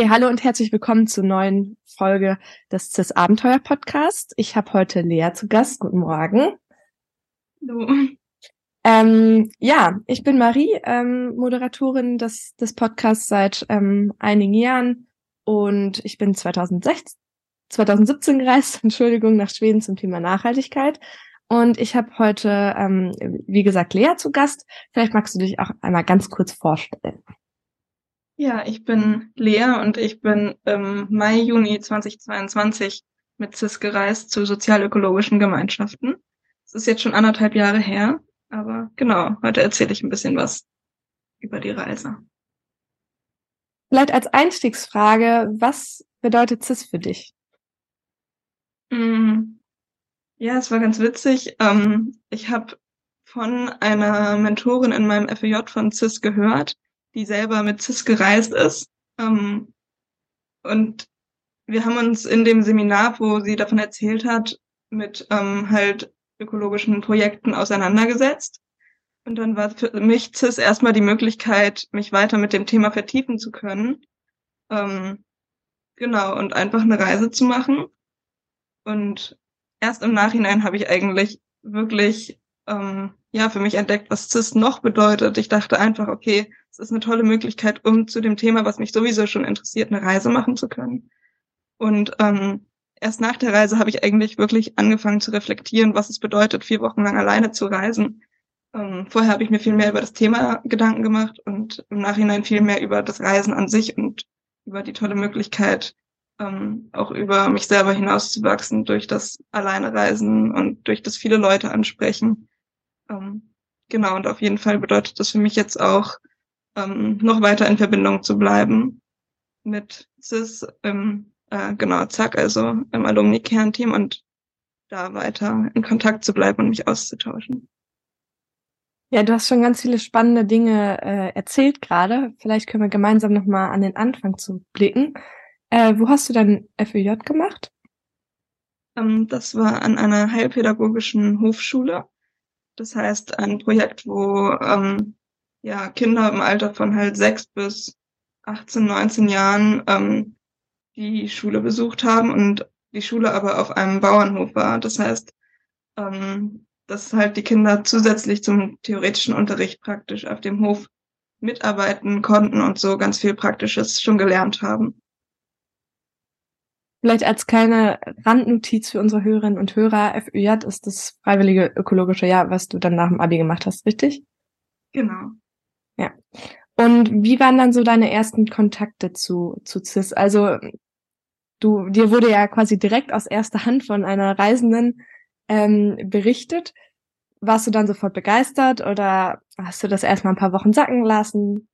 Okay, hallo und herzlich willkommen zur neuen Folge des CIS Abenteuer Podcast. Ich habe heute Lea zu Gast. Guten Morgen. Hallo. Ähm, ja, ich bin Marie, ähm, Moderatorin des, des Podcasts seit ähm, einigen Jahren und ich bin 2016, 2017 gereist, Entschuldigung, nach Schweden zum Thema Nachhaltigkeit. Und ich habe heute, ähm, wie gesagt, Lea zu Gast. Vielleicht magst du dich auch einmal ganz kurz vorstellen. Ja, ich bin Lea und ich bin im Mai, Juni 2022 mit CIS gereist zu sozialökologischen Gemeinschaften. Es ist jetzt schon anderthalb Jahre her, aber genau, heute erzähle ich ein bisschen was über die Reise. Vielleicht als Einstiegsfrage, was bedeutet CIS für dich? Mm, ja, es war ganz witzig. Ähm, ich habe von einer Mentorin in meinem FEJ von CIS gehört, die selber mit CIS gereist ist. Ähm, und wir haben uns in dem Seminar, wo sie davon erzählt hat, mit ähm, halt ökologischen Projekten auseinandergesetzt. Und dann war für mich CIS erstmal die Möglichkeit, mich weiter mit dem Thema vertiefen zu können. Ähm, genau, und einfach eine Reise zu machen. Und erst im Nachhinein habe ich eigentlich wirklich ähm, ja für mich entdeckt, was CIS noch bedeutet. Ich dachte einfach, okay, es ist eine tolle Möglichkeit, um zu dem Thema, was mich sowieso schon interessiert, eine Reise machen zu können. Und ähm, erst nach der Reise habe ich eigentlich wirklich angefangen zu reflektieren, was es bedeutet, vier Wochen lang alleine zu reisen. Ähm, vorher habe ich mir viel mehr über das Thema Gedanken gemacht und im Nachhinein viel mehr über das Reisen an sich und über die tolle Möglichkeit, ähm, auch über mich selber hinauszuwachsen durch das Alleinereisen und durch das viele Leute ansprechen. Ähm, genau, und auf jeden Fall bedeutet das für mich jetzt auch, ähm, noch weiter in Verbindung zu bleiben mit CIS im, äh, genau, zack, also im Alumni-Kernteam und da weiter in Kontakt zu bleiben und mich auszutauschen. Ja, du hast schon ganz viele spannende Dinge äh, erzählt gerade. Vielleicht können wir gemeinsam nochmal an den Anfang zu blicken. Äh, wo hast du dein FEJ gemacht? Ähm, das war an einer heilpädagogischen Hofschule. Das heißt, ein Projekt, wo ähm, ja, Kinder im Alter von halt sechs bis 18, 19 Jahren ähm, die Schule besucht haben und die Schule aber auf einem Bauernhof war. Das heißt, ähm, dass halt die Kinder zusätzlich zum theoretischen Unterricht praktisch auf dem Hof mitarbeiten konnten und so ganz viel Praktisches schon gelernt haben. Vielleicht als kleine Randnotiz für unsere Hörerinnen und Hörer, FÜJ ist das freiwillige ökologische Jahr, was du dann nach dem Abi gemacht hast, richtig? Genau. Ja. Und wie waren dann so deine ersten Kontakte zu, zu CIS? Also du, dir wurde ja quasi direkt aus erster Hand von einer Reisenden ähm, berichtet. Warst du dann sofort begeistert oder hast du das erstmal ein paar Wochen sacken lassen?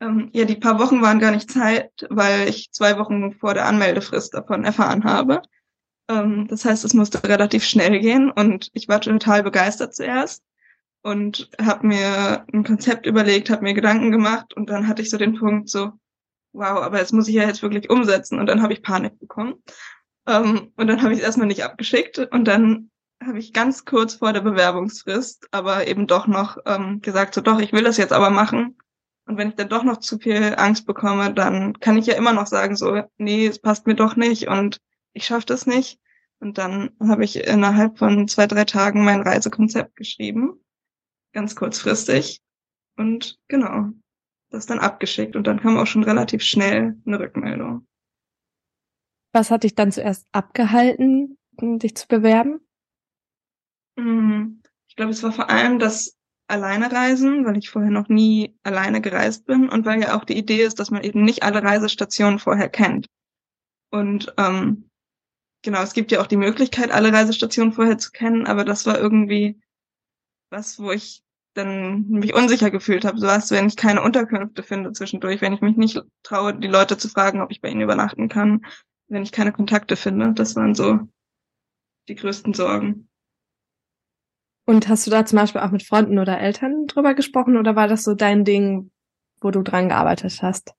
Ähm, ja, die paar Wochen waren gar nicht Zeit, weil ich zwei Wochen vor der Anmeldefrist davon erfahren habe. Ähm, das heißt, es musste relativ schnell gehen und ich war total begeistert zuerst und habe mir ein Konzept überlegt, habe mir Gedanken gemacht und dann hatte ich so den Punkt so, wow, aber jetzt muss ich ja jetzt wirklich umsetzen und dann habe ich Panik bekommen. Ähm, und dann habe ich es erstmal nicht abgeschickt und dann habe ich ganz kurz vor der Bewerbungsfrist aber eben doch noch ähm, gesagt, so doch, ich will das jetzt aber machen. Und wenn ich dann doch noch zu viel Angst bekomme, dann kann ich ja immer noch sagen, so, nee, es passt mir doch nicht und ich schaffe das nicht. Und dann habe ich innerhalb von zwei, drei Tagen mein Reisekonzept geschrieben ganz kurzfristig. Und genau, das dann abgeschickt. Und dann kam auch schon relativ schnell eine Rückmeldung. Was hat dich dann zuerst abgehalten, dich zu bewerben? Mhm. Ich glaube, es war vor allem das alleine reisen, weil ich vorher noch nie alleine gereist bin und weil ja auch die Idee ist, dass man eben nicht alle Reisestationen vorher kennt. Und ähm, genau, es gibt ja auch die Möglichkeit, alle Reisestationen vorher zu kennen, aber das war irgendwie was, wo ich dann mich unsicher gefühlt habe, so was, wenn ich keine Unterkünfte finde zwischendurch, wenn ich mich nicht traue, die Leute zu fragen, ob ich bei ihnen übernachten kann, wenn ich keine Kontakte finde. Das waren so die größten Sorgen. Und hast du da zum Beispiel auch mit Freunden oder Eltern drüber gesprochen oder war das so dein Ding, wo du dran gearbeitet hast?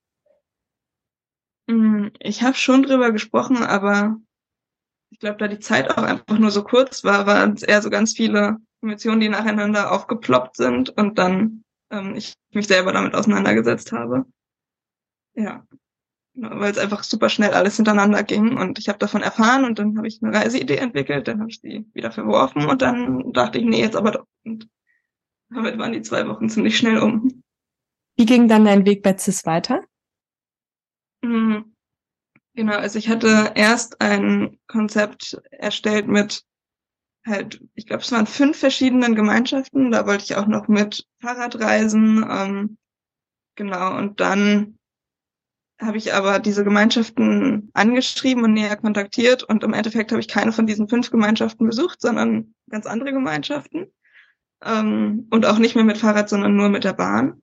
Mm, ich habe schon drüber gesprochen, aber ich glaube, da die Zeit auch einfach nur so kurz war, waren es eher so ganz viele Emotionen, die nacheinander aufgeploppt sind und dann ähm, ich mich selber damit auseinandergesetzt habe. Ja, Genau, weil es einfach super schnell alles hintereinander ging und ich habe davon erfahren und dann habe ich eine Reiseidee entwickelt, dann habe ich sie wieder verworfen und dann dachte ich, nee, jetzt aber doch. Und damit waren die zwei Wochen ziemlich schnell um. Wie ging dann dein Weg bei CIS weiter? Mhm. Genau, also ich hatte erst ein Konzept erstellt mit halt, ich glaube, es waren fünf verschiedenen Gemeinschaften. Da wollte ich auch noch mit Fahrradreisen. Ähm, genau, und dann habe ich aber diese Gemeinschaften angeschrieben und näher kontaktiert und im Endeffekt habe ich keine von diesen fünf Gemeinschaften besucht, sondern ganz andere Gemeinschaften. Ähm, und auch nicht mehr mit Fahrrad, sondern nur mit der Bahn.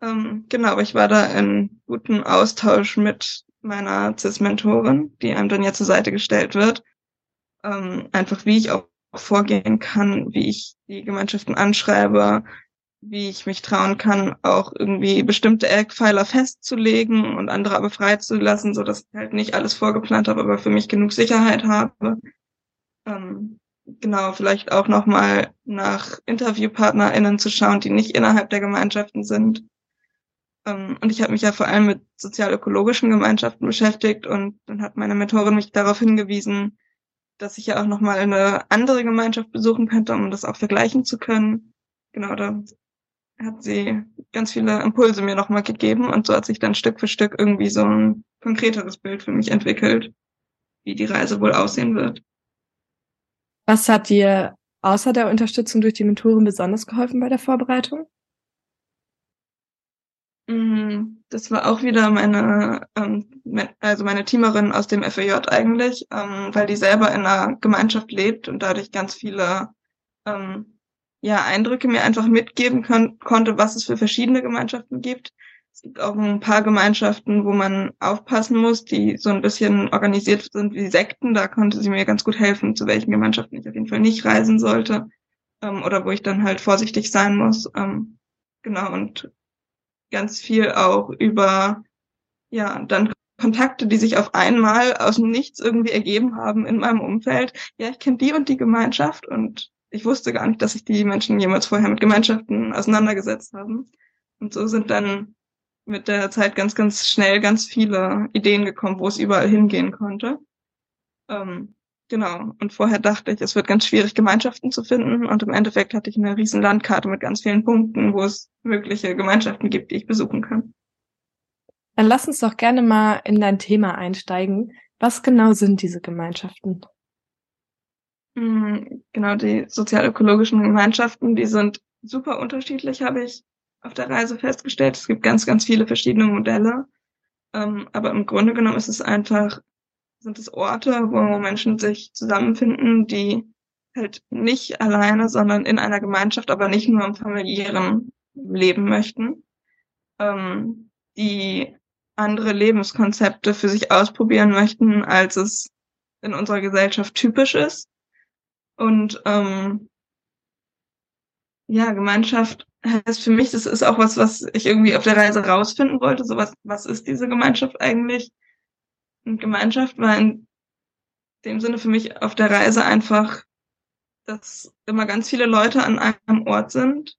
Ähm, genau, aber ich war da in guten Austausch mit meiner CIS-Mentorin, die einem dann ja zur Seite gestellt wird. Ähm, einfach wie ich auch vorgehen kann, wie ich die Gemeinschaften anschreibe, wie ich mich trauen kann, auch irgendwie bestimmte Eckpfeiler festzulegen und andere aber freizulassen, so dass ich halt nicht alles vorgeplant habe, aber für mich genug Sicherheit habe. Ähm, genau, vielleicht auch nochmal nach InterviewpartnerInnen zu schauen, die nicht innerhalb der Gemeinschaften sind. Ähm, und ich habe mich ja vor allem mit sozial-ökologischen Gemeinschaften beschäftigt und dann hat meine Mentorin mich darauf hingewiesen, dass ich ja auch nochmal eine andere Gemeinschaft besuchen könnte, um das auch vergleichen zu können. Genau, da hat sie ganz viele Impulse mir nochmal gegeben und so hat sich dann Stück für Stück irgendwie so ein konkreteres Bild für mich entwickelt, wie die Reise wohl aussehen wird. Was hat dir außer der Unterstützung durch die Mentoren besonders geholfen bei der Vorbereitung? Mm, das war auch wieder meine, ähm, also meine Teamerin aus dem FAJ eigentlich, ähm, weil die selber in einer Gemeinschaft lebt und dadurch ganz viele ähm, ja, Eindrücke mir einfach mitgeben kon konnte, was es für verschiedene Gemeinschaften gibt. Es gibt auch ein paar Gemeinschaften, wo man aufpassen muss, die so ein bisschen organisiert sind wie Sekten. Da konnte sie mir ganz gut helfen, zu welchen Gemeinschaften ich auf jeden Fall nicht reisen sollte ähm, oder wo ich dann halt vorsichtig sein muss. Ähm, genau, und ganz viel auch über, ja, dann Kontakte, die sich auf einmal aus dem Nichts irgendwie ergeben haben in meinem Umfeld. Ja, ich kenne die und die Gemeinschaft und ich wusste gar nicht, dass sich die Menschen jemals vorher mit Gemeinschaften auseinandergesetzt haben. Und so sind dann mit der Zeit ganz, ganz schnell ganz viele Ideen gekommen, wo es überall hingehen konnte. Ähm, genau. Und vorher dachte ich, es wird ganz schwierig, Gemeinschaften zu finden. Und im Endeffekt hatte ich eine riesen Landkarte mit ganz vielen Punkten, wo es mögliche Gemeinschaften gibt, die ich besuchen kann. Dann lass uns doch gerne mal in dein Thema einsteigen. Was genau sind diese Gemeinschaften? Hm, genau, die sozialökologischen Gemeinschaften, die sind super unterschiedlich, habe ich auf der Reise festgestellt. Es gibt ganz, ganz viele verschiedene Modelle. Ähm, aber im Grunde genommen ist es einfach, sind es Orte, wo Menschen sich zusammenfinden, die halt nicht alleine, sondern in einer Gemeinschaft, aber nicht nur im familiären leben möchten, ähm, die andere Lebenskonzepte für sich ausprobieren möchten, als es in unserer Gesellschaft typisch ist und ähm, ja, Gemeinschaft heißt für mich, das ist auch was, was ich irgendwie auf der Reise rausfinden wollte. So was, was ist diese Gemeinschaft eigentlich? Und Gemeinschaft war in dem Sinne für mich auf der Reise einfach, dass immer ganz viele Leute an einem Ort sind,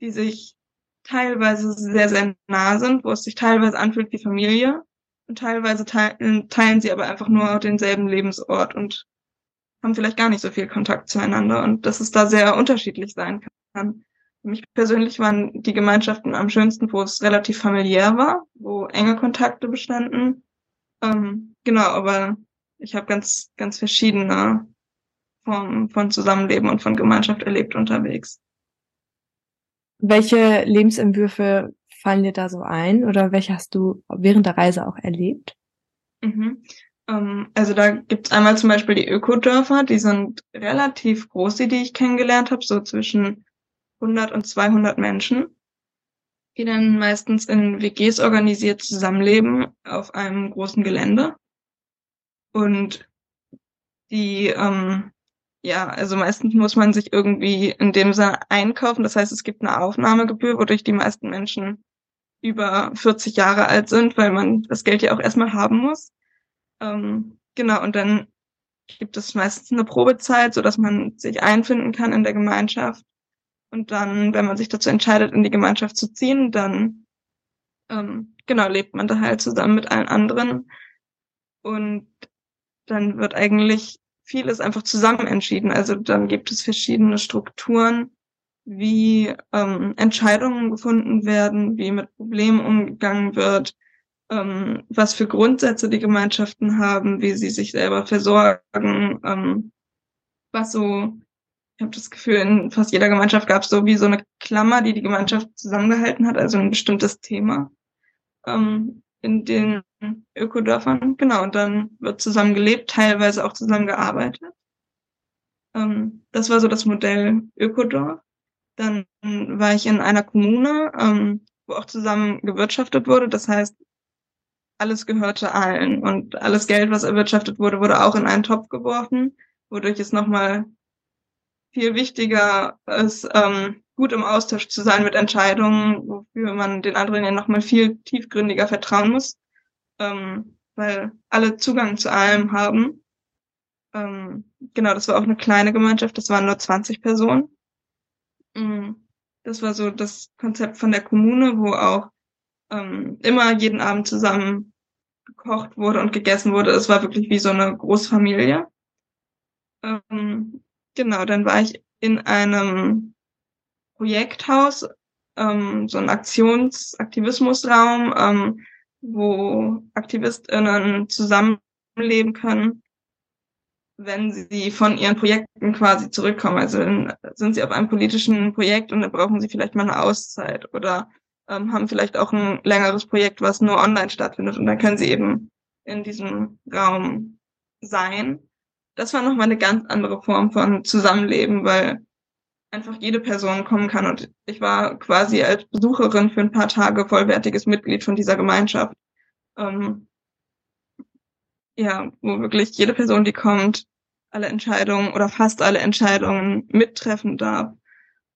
die sich teilweise sehr, sehr nah sind, wo es sich teilweise anfühlt wie Familie und teilweise teilen, teilen sie aber einfach nur denselben Lebensort und haben vielleicht gar nicht so viel Kontakt zueinander und dass es da sehr unterschiedlich sein kann. Für mich persönlich waren die Gemeinschaften am schönsten, wo es relativ familiär war, wo enge Kontakte bestanden. Ähm, genau, aber ich habe ganz, ganz verschiedene Formen von Zusammenleben und von Gemeinschaft erlebt unterwegs. Welche Lebensentwürfe fallen dir da so ein oder welche hast du während der Reise auch erlebt? Mhm. Ähm, also da gibt's einmal zum Beispiel die Ökodörfer, die sind relativ groß, die, die ich kennengelernt habe, so zwischen 100 und 200 Menschen, die dann meistens in WGs organisiert zusammenleben auf einem großen Gelände. Und die, ähm, ja, also meistens muss man sich irgendwie in dem Sinne einkaufen. Das heißt, es gibt eine Aufnahmegebühr, wodurch die meisten Menschen über 40 Jahre alt sind, weil man das Geld ja auch erstmal haben muss. Ähm, genau, und dann gibt es meistens eine Probezeit, so dass man sich einfinden kann in der Gemeinschaft. Und dann, wenn man sich dazu entscheidet, in die Gemeinschaft zu ziehen, dann ähm, genau, lebt man da halt zusammen mit allen anderen. Und dann wird eigentlich vieles einfach zusammen entschieden. Also dann gibt es verschiedene Strukturen, wie ähm, Entscheidungen gefunden werden, wie mit Problemen umgegangen wird, ähm, was für Grundsätze die Gemeinschaften haben, wie sie sich selber versorgen, ähm, was so, ich habe das Gefühl, in fast jeder Gemeinschaft gab es so wie so eine Klammer, die die Gemeinschaft zusammengehalten hat, also ein bestimmtes Thema ähm, in den Ökodörfern. Genau, und dann wird zusammen gelebt, teilweise auch zusammen gearbeitet. Ähm, das war so das Modell Ökodorf. Dann war ich in einer Kommune, ähm, wo auch zusammen gewirtschaftet wurde. Das heißt, alles gehörte allen und alles Geld, was erwirtschaftet wurde, wurde auch in einen Topf geworfen, wodurch es nochmal viel wichtiger ist, ähm, gut im Austausch zu sein mit Entscheidungen, wofür man den anderen ja nochmal viel tiefgründiger vertrauen muss, ähm, weil alle Zugang zu allem haben. Ähm, genau, das war auch eine kleine Gemeinschaft, das waren nur 20 Personen. Mhm. Das war so das Konzept von der Kommune, wo auch ähm, immer jeden Abend zusammen gekocht wurde und gegessen wurde. Es war wirklich wie so eine Großfamilie. Ähm, genau, dann war ich in einem Projekthaus, ähm, so ein Aktions-Aktivismusraum, ähm, wo AktivistInnen zusammenleben können, wenn sie von ihren Projekten quasi zurückkommen. Also sind sie auf einem politischen Projekt und dann brauchen sie vielleicht mal eine Auszeit oder ähm, haben vielleicht auch ein längeres Projekt, was nur online stattfindet und dann können sie eben in diesem Raum sein. Das war nochmal eine ganz andere Form von Zusammenleben, weil einfach jede Person kommen kann und ich war quasi als Besucherin für ein paar Tage vollwertiges Mitglied von dieser Gemeinschaft. Ähm, ja, wo wirklich jede Person, die kommt, alle Entscheidungen oder fast alle Entscheidungen mittreffen darf,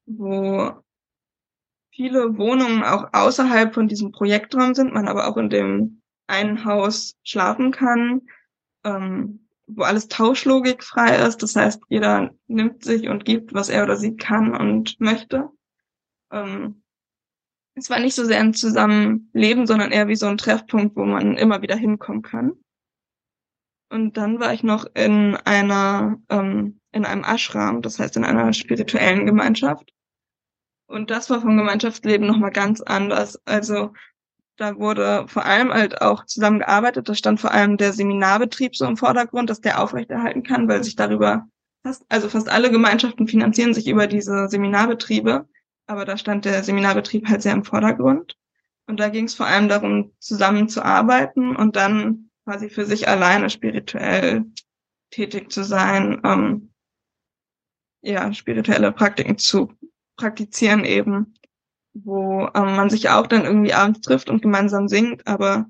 wo viele Wohnungen auch außerhalb von diesem Projektraum sind, man aber auch in dem einen Haus schlafen kann, ähm, wo alles Tauschlogik frei ist. Das heißt, jeder nimmt sich und gibt, was er oder sie kann und möchte. Ähm, es war nicht so sehr ein Zusammenleben, sondern eher wie so ein Treffpunkt, wo man immer wieder hinkommen kann. Und dann war ich noch in einer, ähm, in einem Ashram, das heißt in einer spirituellen Gemeinschaft. Und das war vom Gemeinschaftsleben nochmal ganz anders. Also da wurde vor allem halt auch zusammengearbeitet. Da stand vor allem der Seminarbetrieb so im Vordergrund, dass der aufrechterhalten kann, weil sich darüber fast, also fast alle Gemeinschaften finanzieren sich über diese Seminarbetriebe. Aber da stand der Seminarbetrieb halt sehr im Vordergrund. Und da ging es vor allem darum, zusammenzuarbeiten und dann quasi für sich alleine spirituell tätig zu sein, ähm, ja, spirituelle Praktiken zu praktizieren eben, wo ähm, man sich auch dann irgendwie abends trifft und gemeinsam singt, aber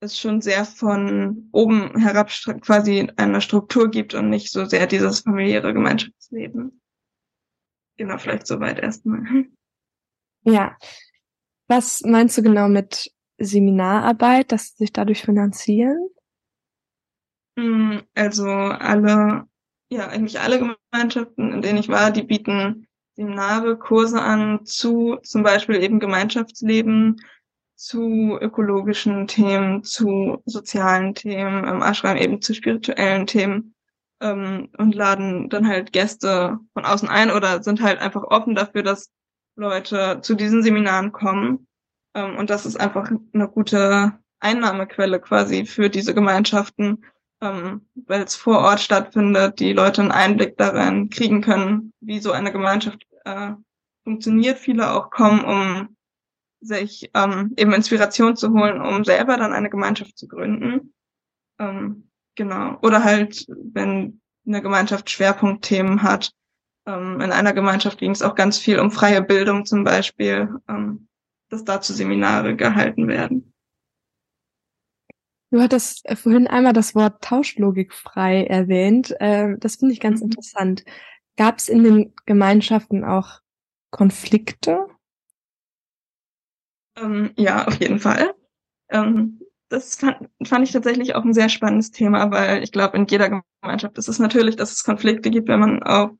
es schon sehr von oben herab quasi eine Struktur gibt und nicht so sehr dieses familiäre Gemeinschaftsleben. Genau, vielleicht soweit erstmal. Ja. Was meinst du genau mit Seminararbeit, dass sie sich dadurch finanzieren? Mm, also alle, ja, eigentlich alle Gemeinschaften, in denen ich war, die bieten Seminare, Kurse an zu zum Beispiel eben Gemeinschaftsleben, zu ökologischen Themen, zu sozialen Themen, im Ashram eben zu spirituellen Themen ähm, und laden dann halt Gäste von außen ein oder sind halt einfach offen dafür, dass Leute zu diesen Seminaren kommen. Ähm, und das ist einfach eine gute Einnahmequelle quasi für diese Gemeinschaften, ähm, weil es vor Ort stattfindet, die Leute einen Einblick darin kriegen können, wie so eine Gemeinschaft äh, funktioniert. Viele auch kommen, um sich ähm, eben Inspiration zu holen, um selber dann eine Gemeinschaft zu gründen. Ähm, genau. Oder halt, wenn eine Gemeinschaft Schwerpunktthemen hat. Ähm, in einer Gemeinschaft ging es auch ganz viel um freie Bildung zum Beispiel, ähm, dass dazu Seminare gehalten werden. Du hattest vorhin einmal das Wort Tauschlogik frei erwähnt. Ähm, das finde ich ganz mhm. interessant. Gab es in den Gemeinschaften auch Konflikte? Ähm, ja, auf jeden Fall. Ähm, das fand, fand ich tatsächlich auch ein sehr spannendes Thema, weil ich glaube, in jeder Gemeinschaft ist es natürlich, dass es Konflikte gibt, wenn man auf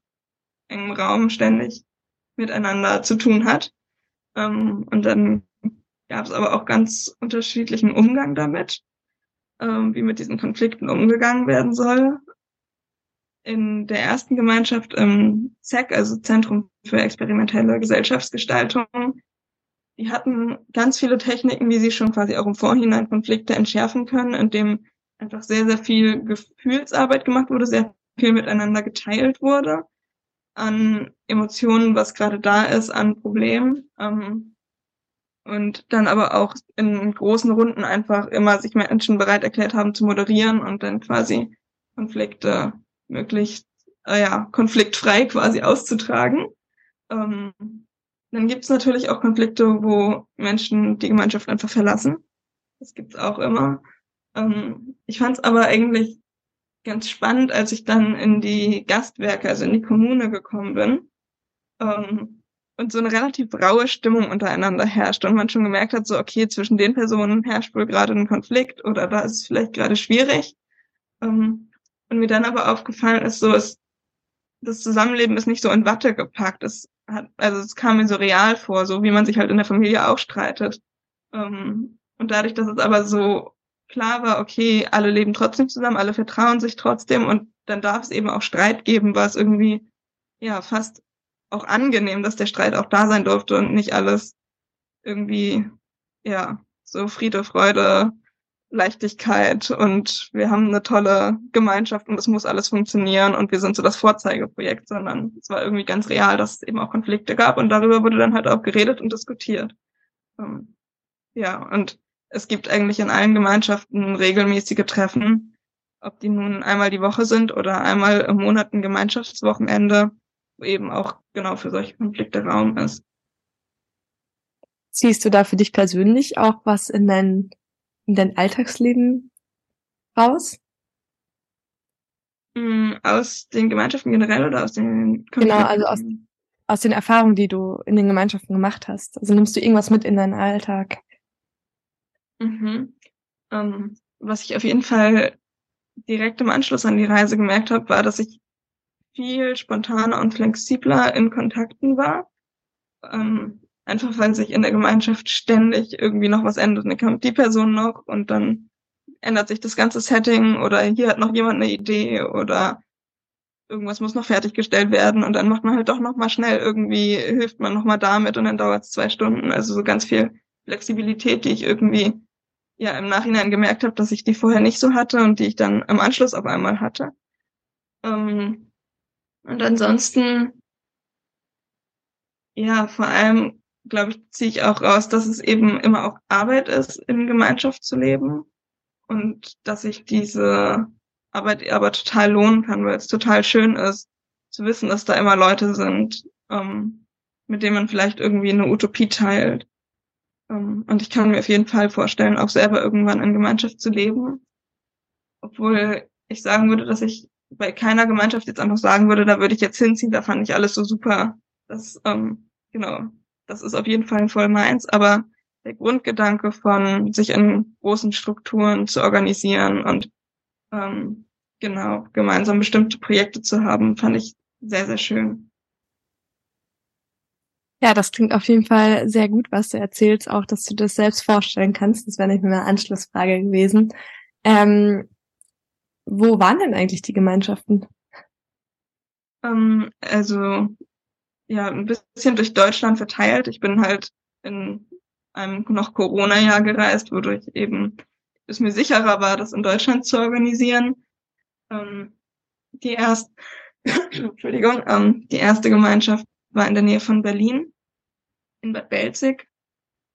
engem Raum ständig miteinander zu tun hat. Ähm, und dann gab es aber auch ganz unterschiedlichen Umgang damit, ähm, wie mit diesen Konflikten umgegangen werden soll. In der ersten Gemeinschaft im ZEC, also Zentrum für experimentelle Gesellschaftsgestaltung, die hatten ganz viele Techniken, wie sie schon quasi auch im Vorhinein Konflikte entschärfen können, indem einfach sehr, sehr viel Gefühlsarbeit gemacht wurde, sehr viel miteinander geteilt wurde an Emotionen, was gerade da ist, an Problemen. Ähm, und dann aber auch in großen Runden einfach immer sich Menschen bereit erklärt haben zu moderieren und dann quasi Konflikte möglichst, äh, ja, konfliktfrei quasi auszutragen. Ähm, dann gibt es natürlich auch Konflikte, wo Menschen die Gemeinschaft einfach verlassen. Das gibt's auch immer. Ähm, ich fand es aber eigentlich ganz spannend, als ich dann in die Gastwerke, also in die Kommune gekommen bin. Ähm, und so eine relativ raue Stimmung untereinander herrscht und man schon gemerkt hat, so okay, zwischen den Personen herrscht wohl gerade ein Konflikt oder da ist es vielleicht gerade schwierig. Ähm, und mir dann aber aufgefallen ist, so ist das Zusammenleben ist nicht so in Watte gepackt. Es hat, also es kam mir so real vor, so wie man sich halt in der Familie auch streitet. Ähm, und dadurch, dass es aber so klar war, okay, alle leben trotzdem zusammen, alle vertrauen sich trotzdem und dann darf es eben auch Streit geben, war es irgendwie ja fast auch angenehm, dass der Streit auch da sein durfte und nicht alles irgendwie ja so Friede, Freude, Leichtigkeit und wir haben eine tolle Gemeinschaft und es muss alles funktionieren und wir sind so das Vorzeigeprojekt, sondern es war irgendwie ganz real, dass es eben auch Konflikte gab und darüber wurde dann halt auch geredet und diskutiert. Ähm, ja, und es gibt eigentlich in allen Gemeinschaften regelmäßige Treffen, ob die nun einmal die Woche sind oder einmal im Monat ein Gemeinschaftswochenende, wo eben auch genau für solche Konflikte Raum ist. Siehst du da für dich persönlich auch was in dein, in dein Alltagsleben raus? Mm, aus den Gemeinschaften generell oder aus den Konflikten? Genau, also aus, aus den Erfahrungen, die du in den Gemeinschaften gemacht hast. Also nimmst du irgendwas mit in deinen Alltag? Mhm. Ähm, was ich auf jeden Fall direkt im Anschluss an die Reise gemerkt habe, war, dass ich viel spontaner und flexibler in Kontakten war. Ähm, einfach weil sich in der Gemeinschaft ständig irgendwie noch was ändert. Dann kommt die Person noch und dann ändert sich das ganze Setting oder hier hat noch jemand eine Idee oder irgendwas muss noch fertiggestellt werden und dann macht man halt doch noch mal schnell irgendwie, hilft man noch mal damit und dann dauert es zwei Stunden. Also so ganz viel Flexibilität, die ich irgendwie ja im Nachhinein gemerkt habe, dass ich die vorher nicht so hatte und die ich dann im Anschluss auf einmal hatte. Ähm, und ansonsten, ja, vor allem, glaube ich, ziehe ich auch raus, dass es eben immer auch Arbeit ist, in Gemeinschaft zu leben und dass ich diese Arbeit aber total lohnen kann, weil es total schön ist, zu wissen, dass da immer Leute sind, ähm, mit denen man vielleicht irgendwie eine Utopie teilt ähm, und ich kann mir auf jeden Fall vorstellen, auch selber irgendwann in Gemeinschaft zu leben. Obwohl ich sagen würde, dass ich bei keiner Gemeinschaft jetzt einfach sagen würde, da würde ich jetzt hinziehen, da fand ich alles so super. Das, ähm, genau, das ist auf jeden Fall voll meins. Aber der Grundgedanke von sich in großen Strukturen zu organisieren und ähm, genau gemeinsam bestimmte Projekte zu haben, fand ich sehr, sehr schön. Ja, das klingt auf jeden Fall sehr gut, was du erzählst, auch dass du das selbst vorstellen kannst. Das wäre nicht mehr eine Anschlussfrage gewesen. Ähm, wo waren denn eigentlich die Gemeinschaften? Ähm, also ja, ein bisschen durch Deutschland verteilt. Ich bin halt in einem noch Corona-Jahr gereist, wodurch eben es mir sicherer war, das in Deutschland zu organisieren. Ähm, die erste, Entschuldigung, ähm, die erste Gemeinschaft war in der Nähe von Berlin in Bad Belzig.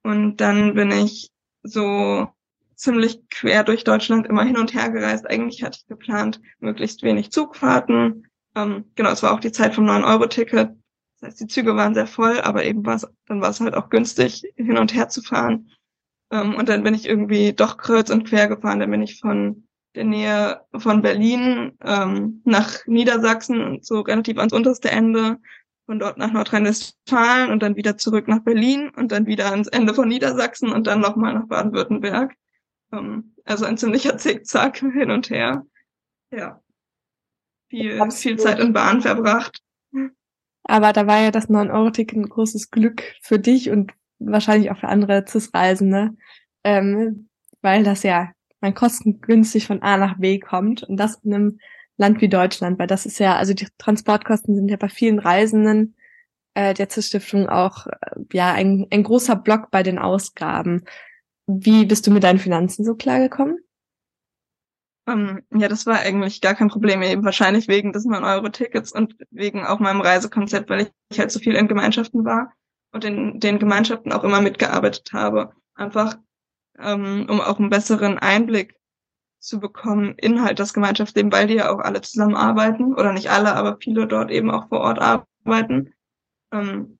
Und dann bin ich so ziemlich quer durch Deutschland immer hin und her gereist. Eigentlich hatte ich geplant, möglichst wenig Zugfahrten. Ähm, genau, es war auch die Zeit vom 9-Euro-Ticket. Das heißt, die Züge waren sehr voll, aber eben war es, dann war es halt auch günstig, hin und her zu fahren. Ähm, und dann bin ich irgendwie doch kreuz und quer gefahren. Dann bin ich von der Nähe von Berlin ähm, nach Niedersachsen, so relativ ans unterste Ende, von dort nach Nordrhein-Westfalen und dann wieder zurück nach Berlin und dann wieder ans Ende von Niedersachsen und dann nochmal nach Baden-Württemberg. Ähm, also ein ziemlicher Zickzack hin und her. Ja. Viel, viel Zeit in Bahn verbracht. Aber da war ja das 9-Euro-Ticket ein großes Glück für dich und wahrscheinlich auch für andere CIS-Reisende, ähm, weil das ja man kostengünstig von A nach B kommt und das in einem Land wie Deutschland, weil das ist ja, also die Transportkosten sind ja bei vielen Reisenden äh, der CIS-Stiftung auch äh, ja ein, ein großer Block bei den Ausgaben. Wie bist du mit deinen Finanzen so klargekommen? Um, ähm, ja, das war eigentlich gar kein Problem, eben wahrscheinlich wegen des 9-Euro-Tickets und wegen auch meinem Reisekonzept, weil ich halt so viel in Gemeinschaften war und in den Gemeinschaften auch immer mitgearbeitet habe. Einfach, ähm, um auch einen besseren Einblick zu bekommen in halt das Gemeinschaftsleben, weil die ja auch alle zusammenarbeiten oder nicht alle, aber viele dort eben auch vor Ort arbeiten. Ähm,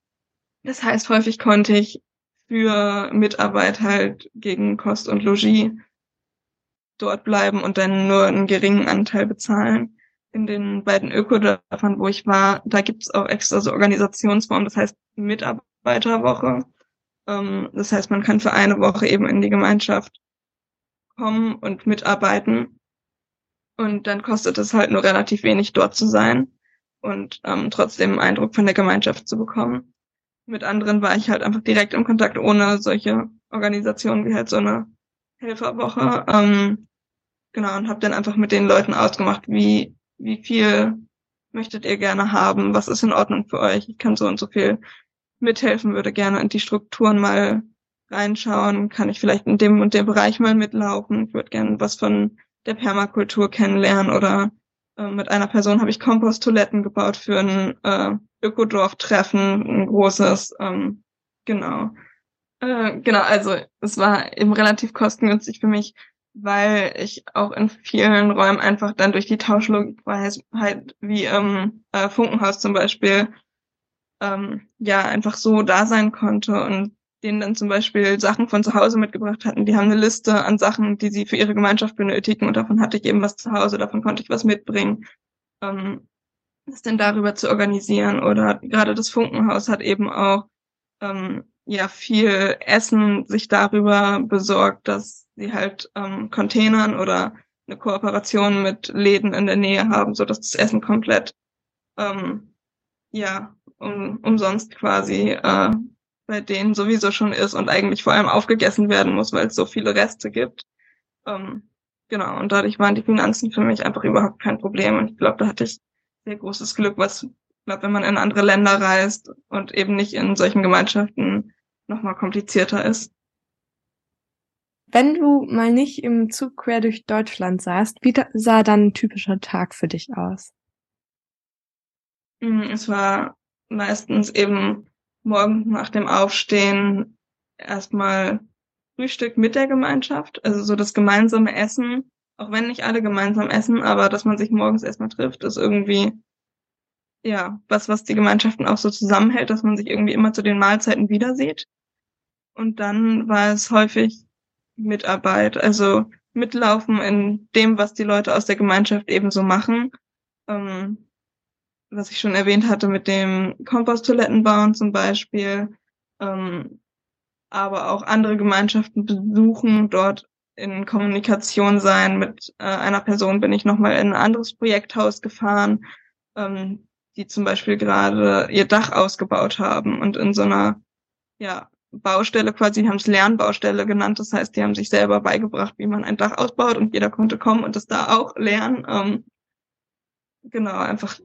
das heißt, häufig konnte ich für Mitarbeit halt gegen Kost und Logis dort bleiben und dann nur einen geringen Anteil bezahlen. In den beiden Ökodörfern, wo ich war, da gibt's auch extra so Organisationsformen, das heißt Mitarbeiterwoche. Ähm, das heißt, man kann für eine Woche eben in die Gemeinschaft kommen und mitarbeiten. Und dann kostet es halt nur relativ wenig, dort zu sein und ähm, trotzdem einen Eindruck von der Gemeinschaft zu bekommen. Mit anderen war ich halt einfach direkt im Kontakt, ohne solche Organisationen wie halt so eine Helferwoche. Ähm, genau, und habe dann einfach mit den Leuten ausgemacht, wie, wie viel möchtet ihr gerne haben, was ist in Ordnung für euch, ich kann so und so viel mithelfen, würde gerne in die Strukturen mal reinschauen, kann ich vielleicht in dem und dem Bereich mal mitlaufen, ich würde gerne was von der Permakultur kennenlernen oder äh, mit einer Person habe ich Komposttoiletten gebaut für ein äh, Ökodorf-Treffen, ein großes, ähm, genau. Äh, genau, also es war eben relativ kostengünstig für mich, weil ich auch in vielen Räumen einfach dann durch die Tauschlogik halt wie ähm, äh, Funkenhaus zum Beispiel ähm, ja einfach so da sein konnte und denen dann zum Beispiel Sachen von zu Hause mitgebracht hatten. Die haben eine Liste an Sachen, die sie für ihre Gemeinschaft benötigen und davon hatte ich eben was zu Hause, davon konnte ich was mitbringen. Ähm, das denn darüber zu organisieren oder gerade das Funkenhaus hat eben auch ähm, ja viel Essen sich darüber besorgt, dass sie halt ähm, Containern oder eine Kooperation mit Läden in der Nähe haben, so dass das Essen komplett ähm, ja um, umsonst quasi äh, bei denen sowieso schon ist und eigentlich vor allem aufgegessen werden muss, weil es so viele Reste gibt. Ähm, genau, und dadurch waren die Finanzen für mich einfach überhaupt kein Problem. Und ich glaube, da hatte ich sehr großes Glück, was, glaube, wenn man in andere Länder reist und eben nicht in solchen Gemeinschaften nochmal komplizierter ist. Wenn du mal nicht im Zug quer durch Deutschland saßt, wie sah dann ein typischer Tag für dich aus? Hm, es war meistens eben morgen nach dem Aufstehen erstmal Frühstück mit der Gemeinschaft, also so das gemeinsame Essen, auch wenn nicht alle gemeinsam essen, aber dass man sich morgens erstmal trifft, ist irgendwie ja was, was die Gemeinschaften auch so zusammenhält, dass man sich irgendwie immer zu den Mahlzeiten wieder sieht. Und dann war es häufig Mitarbeit, also mitlaufen in dem, was die Leute aus der Gemeinschaft eben so machen. Ähm, was ich schon erwähnt hatte mit dem Komposttoiletten bauen zum Beispiel, ähm, aber auch andere Gemeinschaften besuchen, dort in Kommunikation sein. Mit äh, einer Person bin ich nochmal in ein anderes Projekthaus gefahren, ähm, die zum Beispiel gerade ihr Dach ausgebaut haben und in so einer ja, Baustelle quasi, die haben es Lernbaustelle genannt. Das heißt, die haben sich selber beigebracht, wie man ein Dach ausbaut und jeder konnte kommen und das da auch lernen. Ähm, genau, einfach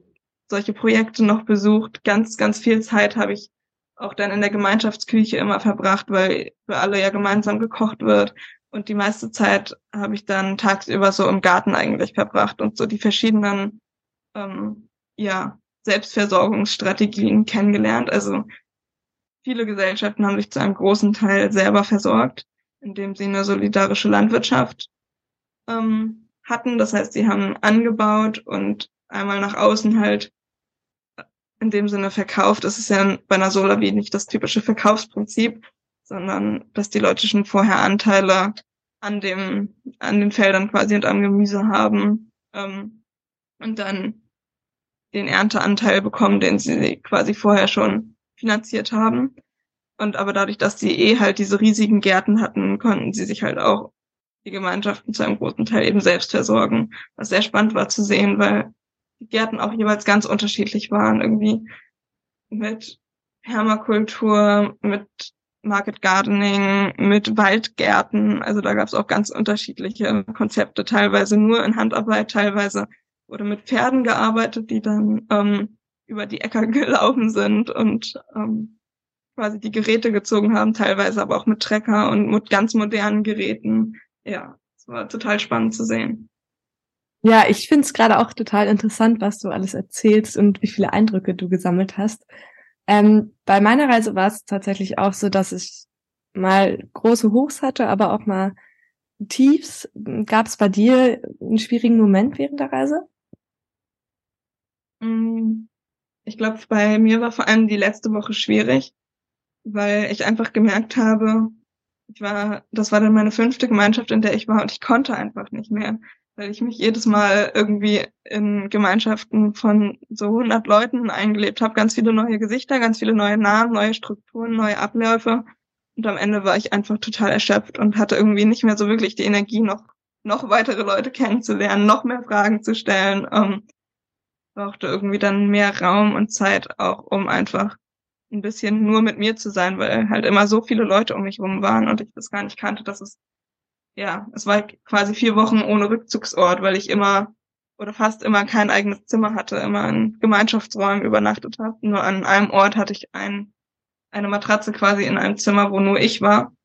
solche Projekte noch besucht. Ganz, ganz viel Zeit habe ich auch dann in der Gemeinschaftsküche immer verbracht, weil für alle ja gemeinsam gekocht wird. Und die meiste Zeit habe ich dann tagsüber so im Garten eigentlich verbracht und so die verschiedenen ähm, ja, Selbstversorgungsstrategien kennengelernt. Also viele Gesellschaften haben sich zu einem großen Teil selber versorgt, indem sie eine solidarische Landwirtschaft ähm, hatten. Das heißt, sie haben angebaut und einmal nach außen halt in dem Sinne verkauft. Es ist ja bei einer Solavi nicht das typische Verkaufsprinzip, sondern dass die Leute schon vorher Anteile an dem, an den Feldern quasi und am Gemüse haben ähm, und dann den Ernteanteil bekommen, den sie quasi vorher schon finanziert haben. Und aber dadurch, dass sie eh halt diese riesigen Gärten hatten, konnten sie sich halt auch die Gemeinschaften zu einem großen Teil eben selbst versorgen, was sehr spannend war zu sehen, weil die Gärten auch jeweils ganz unterschiedlich waren, irgendwie mit Permakultur, mit Market Gardening, mit Waldgärten. Also da gab es auch ganz unterschiedliche Konzepte, teilweise nur in Handarbeit, teilweise wurde mit Pferden gearbeitet, die dann ähm, über die Äcker gelaufen sind und ähm, quasi die Geräte gezogen haben, teilweise aber auch mit Trecker und mit ganz modernen Geräten. Ja, es war total spannend zu sehen. Ja, ich finde es gerade auch total interessant, was du alles erzählst und wie viele Eindrücke du gesammelt hast. Ähm, bei meiner Reise war es tatsächlich auch so, dass ich mal große Hochs hatte, aber auch mal Tiefs. Gab es bei dir einen schwierigen Moment während der Reise? Mm, ich glaube, bei mir war vor allem die letzte Woche schwierig, weil ich einfach gemerkt habe, ich war, das war dann meine fünfte Gemeinschaft, in der ich war und ich konnte einfach nicht mehr weil ich mich jedes Mal irgendwie in Gemeinschaften von so 100 Leuten eingelebt habe, ganz viele neue Gesichter, ganz viele neue Namen, neue Strukturen, neue Abläufe und am Ende war ich einfach total erschöpft und hatte irgendwie nicht mehr so wirklich die Energie, noch noch weitere Leute kennenzulernen, noch mehr Fragen zu stellen. Ähm, brauchte irgendwie dann mehr Raum und Zeit auch, um einfach ein bisschen nur mit mir zu sein, weil halt immer so viele Leute um mich rum waren und ich das gar nicht kannte, dass es ja, es war quasi vier Wochen ohne Rückzugsort, weil ich immer oder fast immer kein eigenes Zimmer hatte, immer in Gemeinschaftsräumen übernachtet habe. Nur an einem Ort hatte ich ein, eine Matratze quasi in einem Zimmer, wo nur ich war.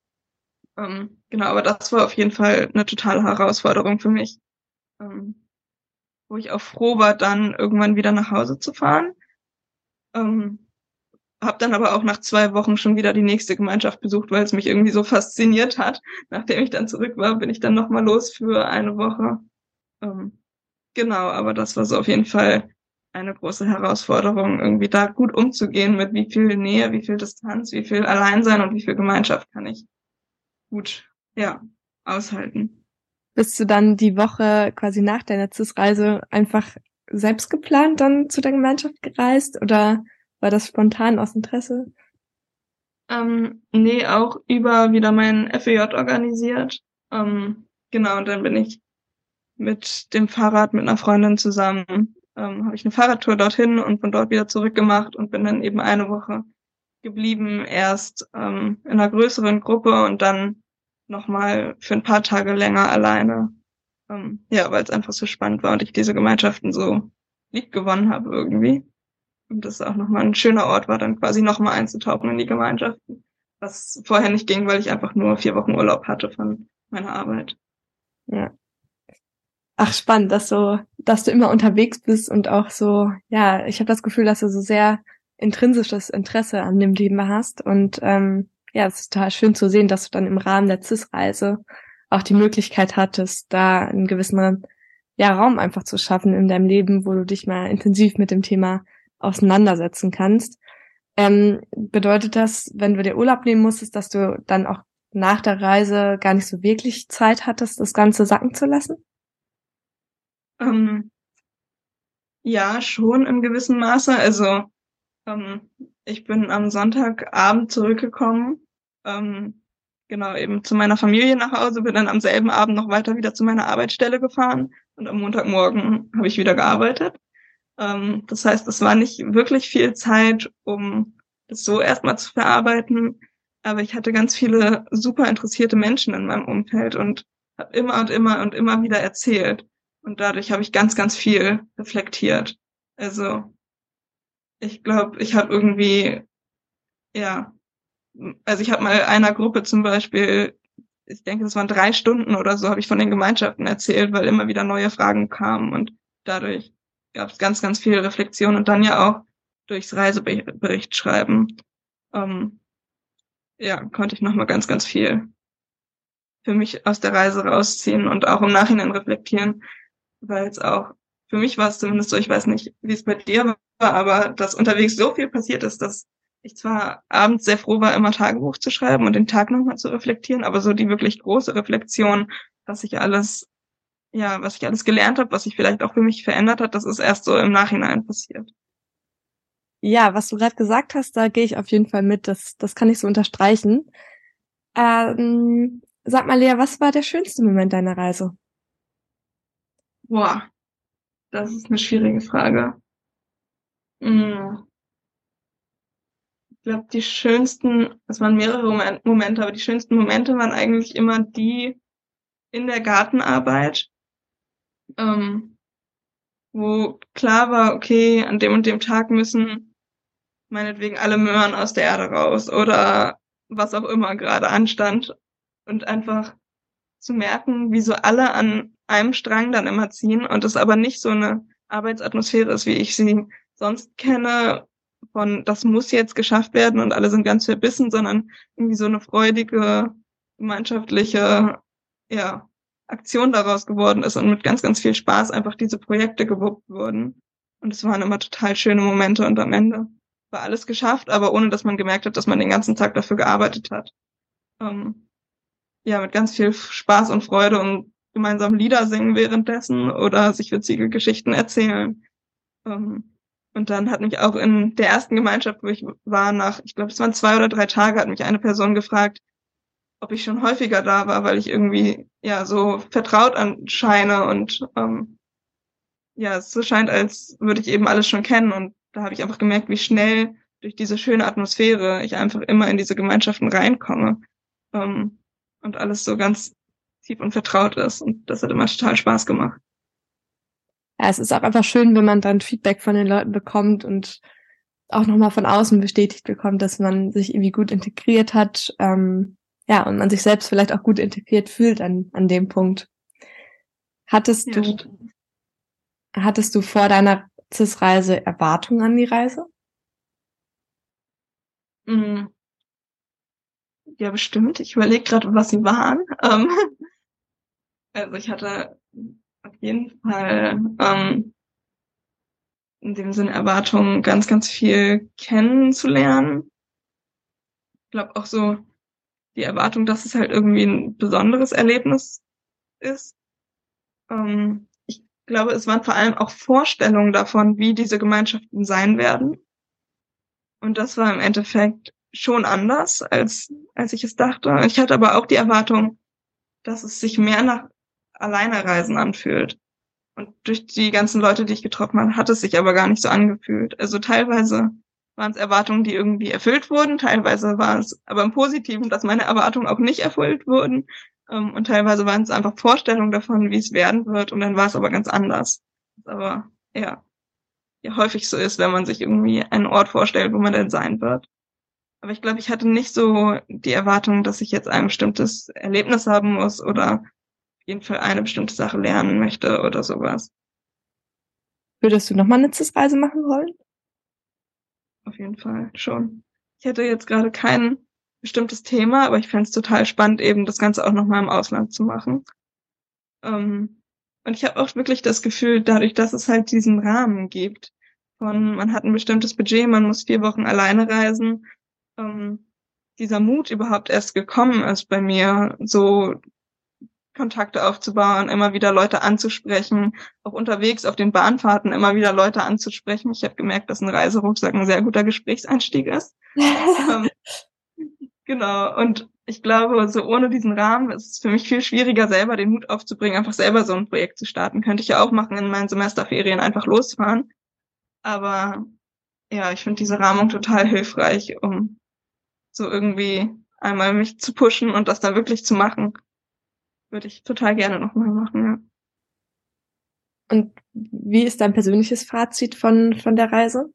Ähm, genau, aber das war auf jeden Fall eine totale Herausforderung für mich. Ähm, wo ich auch froh war, dann irgendwann wieder nach Hause zu fahren. Ähm, habe dann aber auch nach zwei Wochen schon wieder die nächste Gemeinschaft besucht, weil es mich irgendwie so fasziniert hat. Nachdem ich dann zurück war, bin ich dann nochmal los für eine Woche. Ähm, genau, aber das war so auf jeden Fall eine große Herausforderung, irgendwie da gut umzugehen mit wie viel Nähe, wie viel Distanz, wie viel Alleinsein und wie viel Gemeinschaft kann ich gut, ja, aushalten. Bist du dann die Woche quasi nach deiner CIS-Reise einfach selbst geplant dann zu der Gemeinschaft gereist oder war das spontan aus Interesse? Ähm, nee, auch über wieder mein FEJ organisiert. Ähm, genau, und dann bin ich mit dem Fahrrad mit einer Freundin zusammen, ähm, habe ich eine Fahrradtour dorthin und von dort wieder zurückgemacht und bin dann eben eine Woche geblieben, erst ähm, in einer größeren Gruppe und dann nochmal für ein paar Tage länger alleine. Ähm, ja, weil es einfach so spannend war und ich diese Gemeinschaften so lieb gewonnen habe irgendwie. Und das auch nochmal ein schöner Ort war, dann quasi nochmal einzutauchen in die Gemeinschaften. Was vorher nicht ging, weil ich einfach nur vier Wochen Urlaub hatte von meiner Arbeit. Ja. Ach, spannend, dass du, dass du immer unterwegs bist und auch so, ja, ich habe das Gefühl, dass du so sehr intrinsisches Interesse an dem Thema hast. Und ähm, ja, es ist total schön zu sehen, dass du dann im Rahmen der CIS-Reise auch die Möglichkeit hattest, da einen gewissen ja, Raum einfach zu schaffen in deinem Leben, wo du dich mal intensiv mit dem Thema auseinandersetzen kannst. Ähm, bedeutet das, wenn du dir Urlaub nehmen musstest, dass du dann auch nach der Reise gar nicht so wirklich Zeit hattest, das Ganze sacken zu lassen? Ähm, ja, schon im gewissen Maße. Also ähm, ich bin am Sonntagabend zurückgekommen, ähm, genau eben zu meiner Familie nach Hause, bin dann am selben Abend noch weiter wieder zu meiner Arbeitsstelle gefahren und am Montagmorgen habe ich wieder gearbeitet. Ähm, das heißt, es war nicht wirklich viel Zeit, um das so erstmal zu verarbeiten. Aber ich hatte ganz viele super interessierte Menschen in meinem Umfeld und habe immer und immer und immer wieder erzählt. Und dadurch habe ich ganz, ganz viel reflektiert. Also ich glaube, ich habe irgendwie, ja, also ich habe mal einer Gruppe zum Beispiel, ich denke, das waren drei Stunden oder so, habe ich von den Gemeinschaften erzählt, weil immer wieder neue Fragen kamen und dadurch gab es ganz, ganz viel Reflexion und dann ja auch durchs Reisebericht schreiben. Ähm, ja, konnte ich nochmal ganz, ganz viel für mich aus der Reise rausziehen und auch im Nachhinein reflektieren, weil es auch, für mich war es zumindest so, ich weiß nicht, wie es bei dir war, aber dass unterwegs so viel passiert ist, dass ich zwar abends sehr froh war, immer Tagebuch zu schreiben und den Tag nochmal zu reflektieren, aber so die wirklich große Reflexion, was ich alles ja, was ich alles gelernt habe, was sich vielleicht auch für mich verändert hat, das ist erst so im Nachhinein passiert. Ja, was du gerade gesagt hast, da gehe ich auf jeden Fall mit. Das, das kann ich so unterstreichen. Ähm, sag mal, Lea, was war der schönste Moment deiner Reise? Boah, das ist eine schwierige Frage. Hm. glaube, die schönsten, es waren mehrere Momente, aber die schönsten Momente waren eigentlich immer die in der Gartenarbeit, ähm, wo klar war, okay, an dem und dem Tag müssen meinetwegen alle Möhren aus der Erde raus oder was auch immer gerade anstand. Und einfach zu merken, wie so alle an einem Strang dann immer ziehen und es aber nicht so eine Arbeitsatmosphäre ist, wie ich sie sonst kenne, von das muss jetzt geschafft werden und alle sind ganz verbissen, sondern irgendwie so eine freudige, gemeinschaftliche, ja, Aktion daraus geworden ist und mit ganz, ganz viel Spaß einfach diese Projekte gewuppt wurden. Und es waren immer total schöne Momente und am Ende war alles geschafft, aber ohne dass man gemerkt hat, dass man den ganzen Tag dafür gearbeitet hat. Ähm, ja, mit ganz viel Spaß und Freude und gemeinsam Lieder singen währenddessen oder sich witzige Geschichten erzählen. Ähm, und dann hat mich auch in der ersten Gemeinschaft, wo ich war, nach, ich glaube, es waren zwei oder drei Tage, hat mich eine Person gefragt, ob ich schon häufiger da war, weil ich irgendwie ja so vertraut anscheine und ähm, ja, es so scheint, als würde ich eben alles schon kennen. Und da habe ich einfach gemerkt, wie schnell durch diese schöne Atmosphäre ich einfach immer in diese Gemeinschaften reinkomme ähm, und alles so ganz tief und vertraut ist. Und das hat immer total Spaß gemacht ja, es ist auch einfach schön, wenn man dann Feedback von den Leuten bekommt und auch nochmal von außen bestätigt bekommt, dass man sich irgendwie gut integriert hat, ähm, ja, und man sich selbst vielleicht auch gut integriert fühlt an, an dem Punkt. Hattest ja, du, hattest du vor deiner CIS-Reise Erwartungen an die Reise? Mhm. Ja, bestimmt. Ich überlege gerade, was sie waren. Ähm, also ich hatte auf jeden Fall ähm, in dem Sinne Erwartungen, ganz, ganz viel kennenzulernen. Ich glaube auch so die Erwartung, dass es halt irgendwie ein besonderes Erlebnis ist. Ähm, ich glaube, es waren vor allem auch Vorstellungen davon, wie diese Gemeinschaften sein werden. Und das war im Endeffekt schon anders, als, als ich es dachte. Ich hatte aber auch die Erwartung, dass es sich mehr nach Alleinereisen anfühlt. Und durch die ganzen Leute, die ich getroffen habe, hat es sich aber gar nicht so angefühlt. Also teilweise waren es Erwartungen, die irgendwie erfüllt wurden, teilweise war es aber im Positiven, dass meine Erwartungen auch nicht erfüllt wurden. Ähm, und teilweise waren es einfach Vorstellungen davon, wie es werden wird, und dann war es aber ganz anders. Aber ja, ja häufig so ist, wenn man sich irgendwie einen Ort vorstellt, wo man dann sein wird. Aber ich glaube, ich hatte nicht so die Erwartung, dass ich jetzt ein bestimmtes Erlebnis haben muss oder jeden Fall eine bestimmte Sache lernen möchte oder sowas. Würdest du nochmal eine CIS-Reise machen wollen? Auf jeden Fall, schon. Ich hätte jetzt gerade kein bestimmtes Thema, aber ich fände es total spannend, eben das Ganze auch nochmal im Ausland zu machen. Ähm, und ich habe auch wirklich das Gefühl, dadurch, dass es halt diesen Rahmen gibt, von man hat ein bestimmtes Budget, man muss vier Wochen alleine reisen, ähm, dieser Mut überhaupt erst gekommen ist bei mir, so Kontakte aufzubauen, immer wieder Leute anzusprechen, auch unterwegs auf den Bahnfahrten immer wieder Leute anzusprechen. Ich habe gemerkt, dass ein Reiserucksack ein sehr guter Gesprächseinstieg ist. ähm, genau. Und ich glaube, so ohne diesen Rahmen ist es für mich viel schwieriger, selber den Mut aufzubringen, einfach selber so ein Projekt zu starten. Könnte ich ja auch machen in meinen Semesterferien, einfach losfahren. Aber ja, ich finde diese Rahmung total hilfreich, um so irgendwie einmal mich zu pushen und das dann wirklich zu machen würde ich total gerne nochmal machen, ja. Und wie ist dein persönliches Fazit von, von der Reise?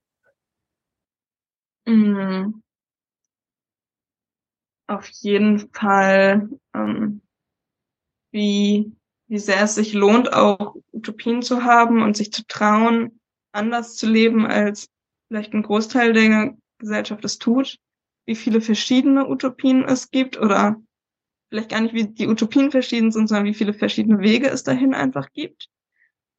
Mhm. Auf jeden Fall, ähm, wie, wie sehr es sich lohnt, auch Utopien zu haben und sich zu trauen, anders zu leben, als vielleicht ein Großteil der Gesellschaft es tut. Wie viele verschiedene Utopien es gibt oder vielleicht gar nicht, wie die Utopien verschieden sind, sondern wie viele verschiedene Wege es dahin einfach gibt.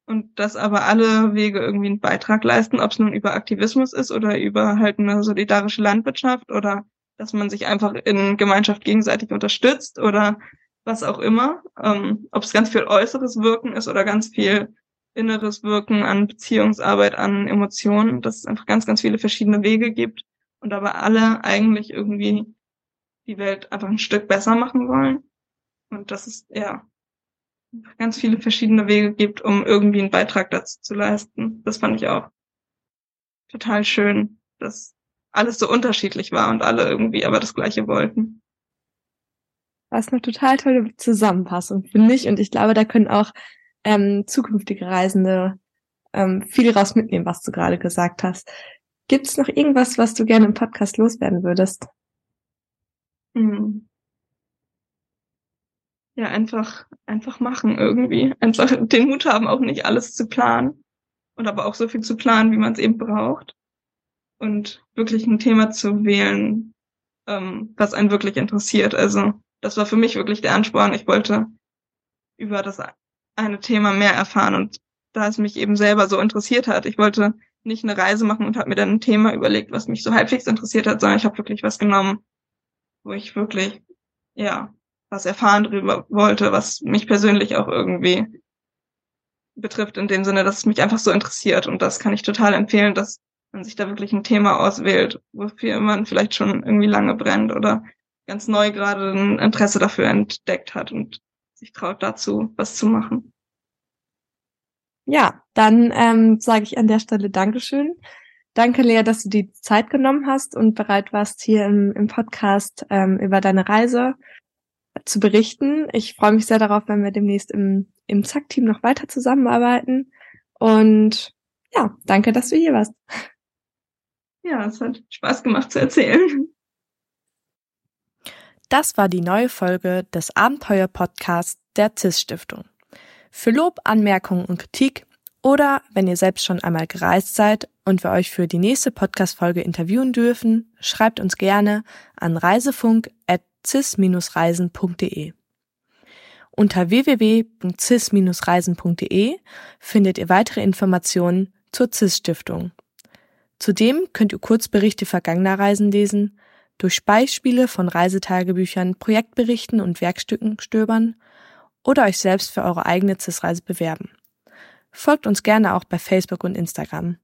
Und dass aber alle Wege irgendwie einen Beitrag leisten, ob es nun über Aktivismus ist oder über halt eine solidarische Landwirtschaft oder dass man sich einfach in Gemeinschaft gegenseitig unterstützt oder was auch immer. Ähm, ob es ganz viel äußeres Wirken ist oder ganz viel inneres Wirken an Beziehungsarbeit, an Emotionen, dass es einfach ganz, ganz viele verschiedene Wege gibt und aber alle eigentlich irgendwie die Welt einfach ein Stück besser machen wollen. Und dass es ja ganz viele verschiedene Wege gibt, um irgendwie einen Beitrag dazu zu leisten. Das fand ich auch total schön, dass alles so unterschiedlich war und alle irgendwie aber das Gleiche wollten. Das ist eine total tolle Zusammenfassung, finde ich. Und ich glaube, da können auch ähm, zukünftige Reisende ähm, viel raus mitnehmen, was du gerade gesagt hast. Gibt es noch irgendwas, was du gerne im Podcast loswerden würdest? Hm. Ja, einfach, einfach machen irgendwie. Einfach den Mut haben, auch nicht alles zu planen. Und aber auch so viel zu planen, wie man es eben braucht. Und wirklich ein Thema zu wählen, ähm, was einen wirklich interessiert. Also, das war für mich wirklich der Ansporn. Ich wollte über das eine Thema mehr erfahren und da es mich eben selber so interessiert hat. Ich wollte nicht eine Reise machen und habe mir dann ein Thema überlegt, was mich so halbwegs interessiert hat, sondern ich habe wirklich was genommen, wo ich wirklich, ja, was erfahren drüber wollte, was mich persönlich auch irgendwie betrifft, in dem Sinne, dass es mich einfach so interessiert. Und das kann ich total empfehlen, dass man sich da wirklich ein Thema auswählt, wofür man vielleicht schon irgendwie lange brennt oder ganz neu gerade ein Interesse dafür entdeckt hat und sich traut dazu, was zu machen. Ja, dann ähm, sage ich an der Stelle Dankeschön. Danke, Lea, dass du die Zeit genommen hast und bereit warst, hier im, im Podcast ähm, über deine Reise zu berichten. Ich freue mich sehr darauf, wenn wir demnächst im, im Zack-Team noch weiter zusammenarbeiten. Und ja, danke, dass du hier warst. Ja, es hat Spaß gemacht zu erzählen. Das war die neue Folge des Abenteuer-Podcasts der CIS-Stiftung. Für Lob, Anmerkungen und Kritik oder wenn ihr selbst schon einmal gereist seid und wir euch für die nächste Podcast-Folge interviewen dürfen, schreibt uns gerne an reisefunk.cis-reisen.de. Unter www.cis-reisen.de findet ihr weitere Informationen zur CIS-Stiftung. Zudem könnt ihr Kurzberichte vergangener Reisen lesen, durch Beispiele von Reisetagebüchern, Projektberichten und Werkstücken stöbern oder euch selbst für eure eigene CIS-Reise bewerben. Folgt uns gerne auch bei Facebook und Instagram.